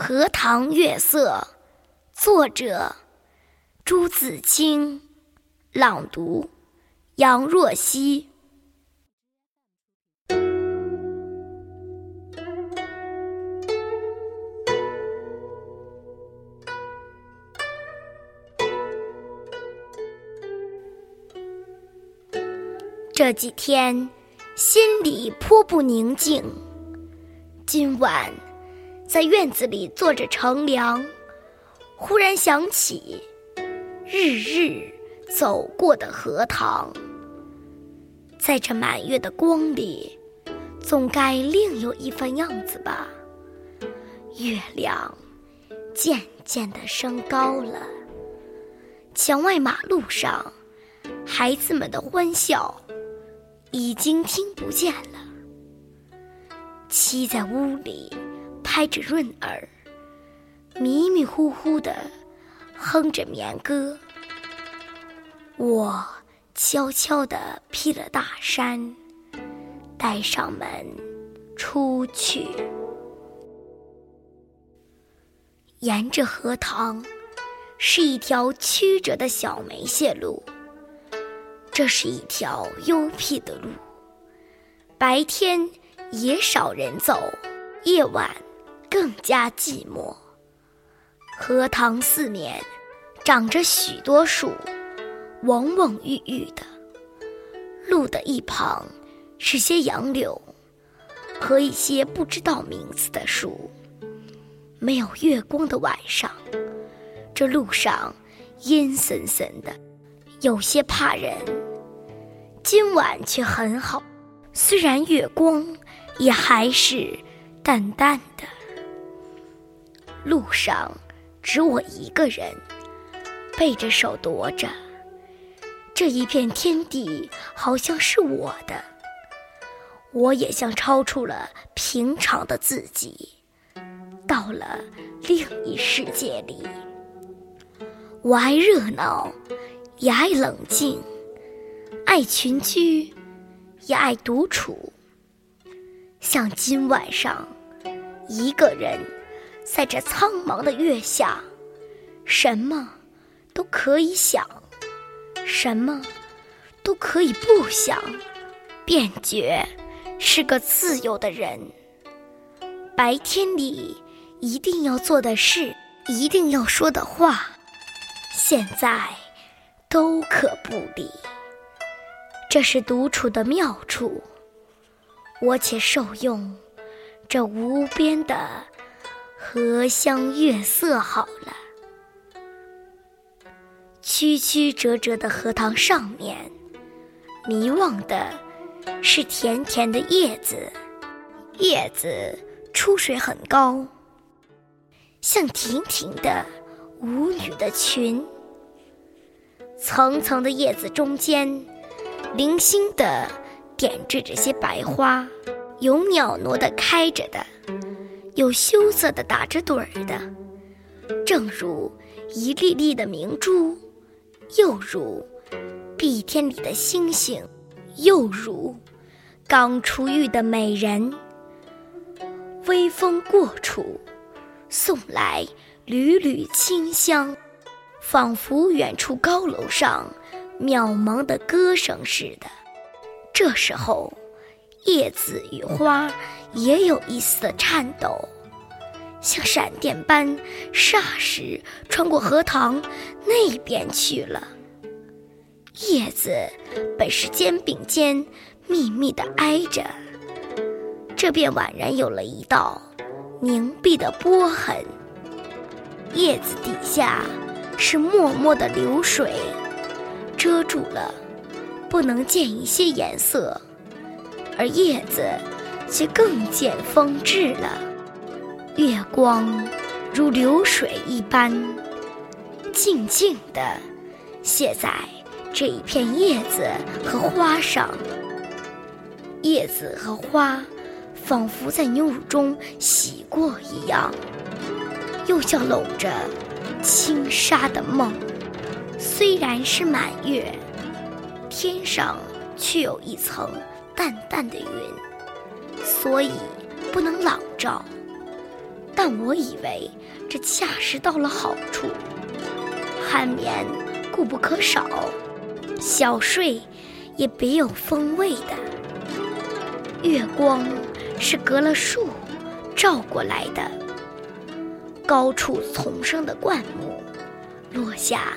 荷塘月色，作者朱自清，朗读杨若曦。这几天心里颇不宁静，今晚。在院子里坐着乘凉，忽然想起日日走过的荷塘。在这满月的光里，总该另有一番样子吧。月亮渐渐地升高了，墙外马路上孩子们的欢笑已经听不见了。妻在屋里。开着润耳，迷迷糊糊的哼着眠歌。我悄悄地披了大衫，带上门出去。沿着荷塘，是一条曲折的小梅泄路。这是一条幽僻的路，白天也少人走，夜晚。更加寂寞。荷塘四面长着许多树，蓊蓊郁郁的。路的一旁是些杨柳和一些不知道名字的树。没有月光的晚上，这路上阴森森的，有些怕人。今晚却很好，虽然月光也还是淡淡的。路上只我一个人，背着手踱着。这一片天地好像是我的，我也像超出了平常的自己，到了另一世界里。我爱热闹，也爱冷静；爱群居，也爱独处。像今晚上，一个人。在这苍茫的月下，什么都可以想，什么都可以不想，便觉是个自由的人。白天里一定要做的事，一定要说的话，现在都可不理。这是独处的妙处，我且受用这无边的。荷香月色好了，曲曲折折的荷塘上面，迷望的是甜甜的叶子，叶子出水很高，像亭亭的舞女的裙。层层的叶子中间，零星的点缀着些白花，有袅娜的开着的。有羞涩的打着盹儿的，正如一粒粒的明珠，又如碧天里的星星，又如刚出浴的美人。微风过处，送来缕缕清香，仿佛远处高楼上渺茫的歌声似的。这时候。叶子与花也有一丝的颤抖，像闪电般，霎时穿过荷塘那边去了。叶子本是肩并肩密密的挨着，这便宛然有了一道凝碧的波痕。叶子底下是脉脉的流水，遮住了，不能见一些颜色。而叶子却更见风致了，月光如流水一般，静静地泻在这一片叶子和花上。叶子和花仿佛在牛乳中洗过一样，又像笼着轻纱的梦。虽然是满月，天上却有一层。淡淡的云，所以不能朗照。但我以为这恰是到了好处。酣眠固不可少，小睡也别有风味的。月光是隔了树照过来的，高处丛生的灌木落下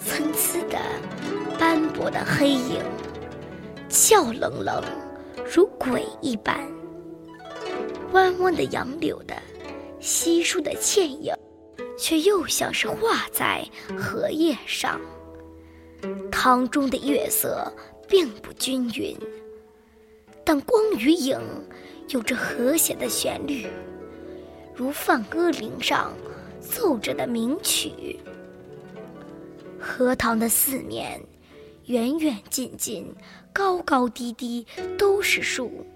参差的斑驳的黑影，俏冷冷如鬼一般。弯弯的杨柳的稀疏的倩影。却又像是画在荷叶上。塘中的月色并不均匀，但光与影有着和谐的旋律，如梵歌铃上奏着的名曲。荷塘的四面，远远近近，高高低低，都是树，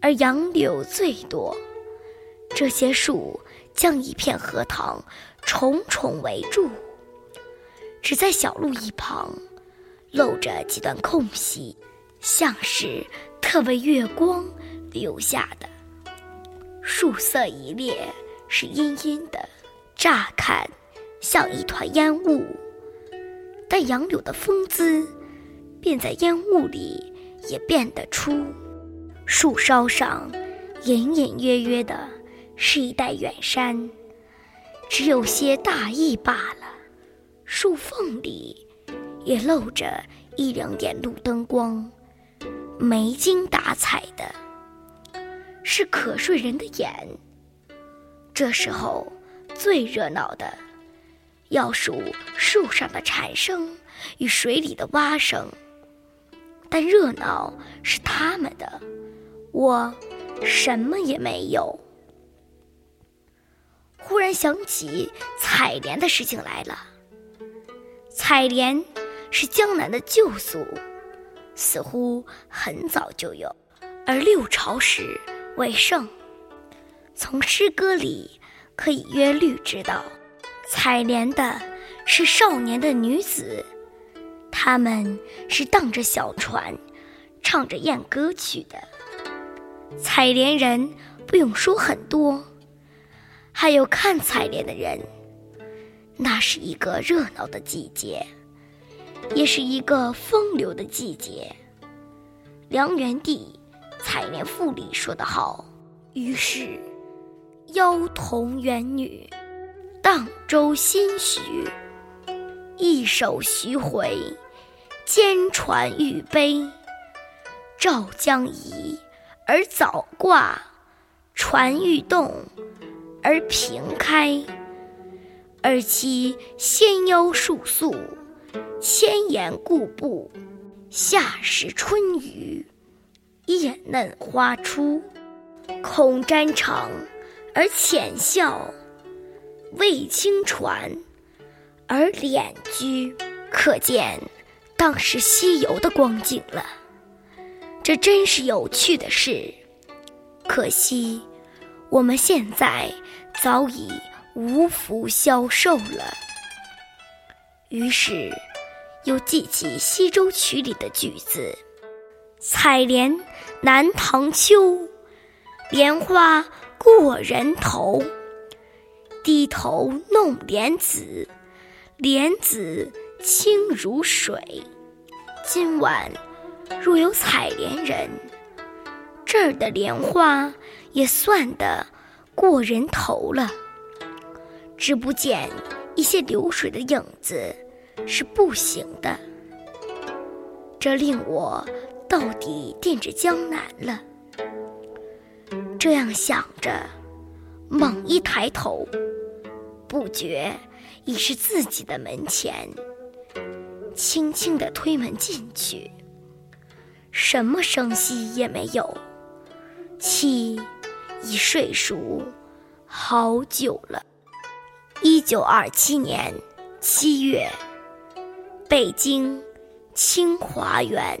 而杨柳最多。这些树。将一片荷塘重重围住，只在小路一旁露着几段空隙，像是特为月光留下的。树色一列，是阴阴的，乍看像一团烟雾，但杨柳的风姿便在烟雾里也辨得出。树梢上隐隐约约的。是一带远山，只有些大意罢了。树缝里也露着一两点路灯光，没精打采的，是可睡人的眼。这时候最热闹的，要数树上的蝉声与水里的蛙声。但热闹是他们的，我什么也没有。忽然想起采莲的事情来了。采莲是江南的旧俗，似乎很早就有，而六朝时为盛。从诗歌里可以约略知道，采莲的是少年的女子，他们是荡着小船，唱着艳歌曲的。采莲人不用说很多。还有看采莲的人，那是一个热闹的季节，也是一个风流的季节。梁元帝《采莲赋》里说得好：“于是，妖童元女，荡舟心许，一首徐回，兼传玉杯。照江移而藻挂，船欲动。”而平开，而其纤腰束素，千岩固步。夏时春雨，叶嫩花初。恐沾裳而浅笑，未轻船而敛居。可见当时西游的光景了。这真是有趣的事，可惜。我们现在早已无福消受了。于是，又记起《西洲曲》里的句子：“采莲南塘秋，莲花过人头。低头弄莲子，莲子清如水。今晚若有采莲人。”这儿的莲花也算得过人头了，只不见一些流水的影子是不行的，这令我到底惦着江南了。这样想着，猛一抬头，不觉已是自己的门前，轻轻地推门进去，什么声息也没有。妻已睡熟好久了。一九二七年七月，北京清华园。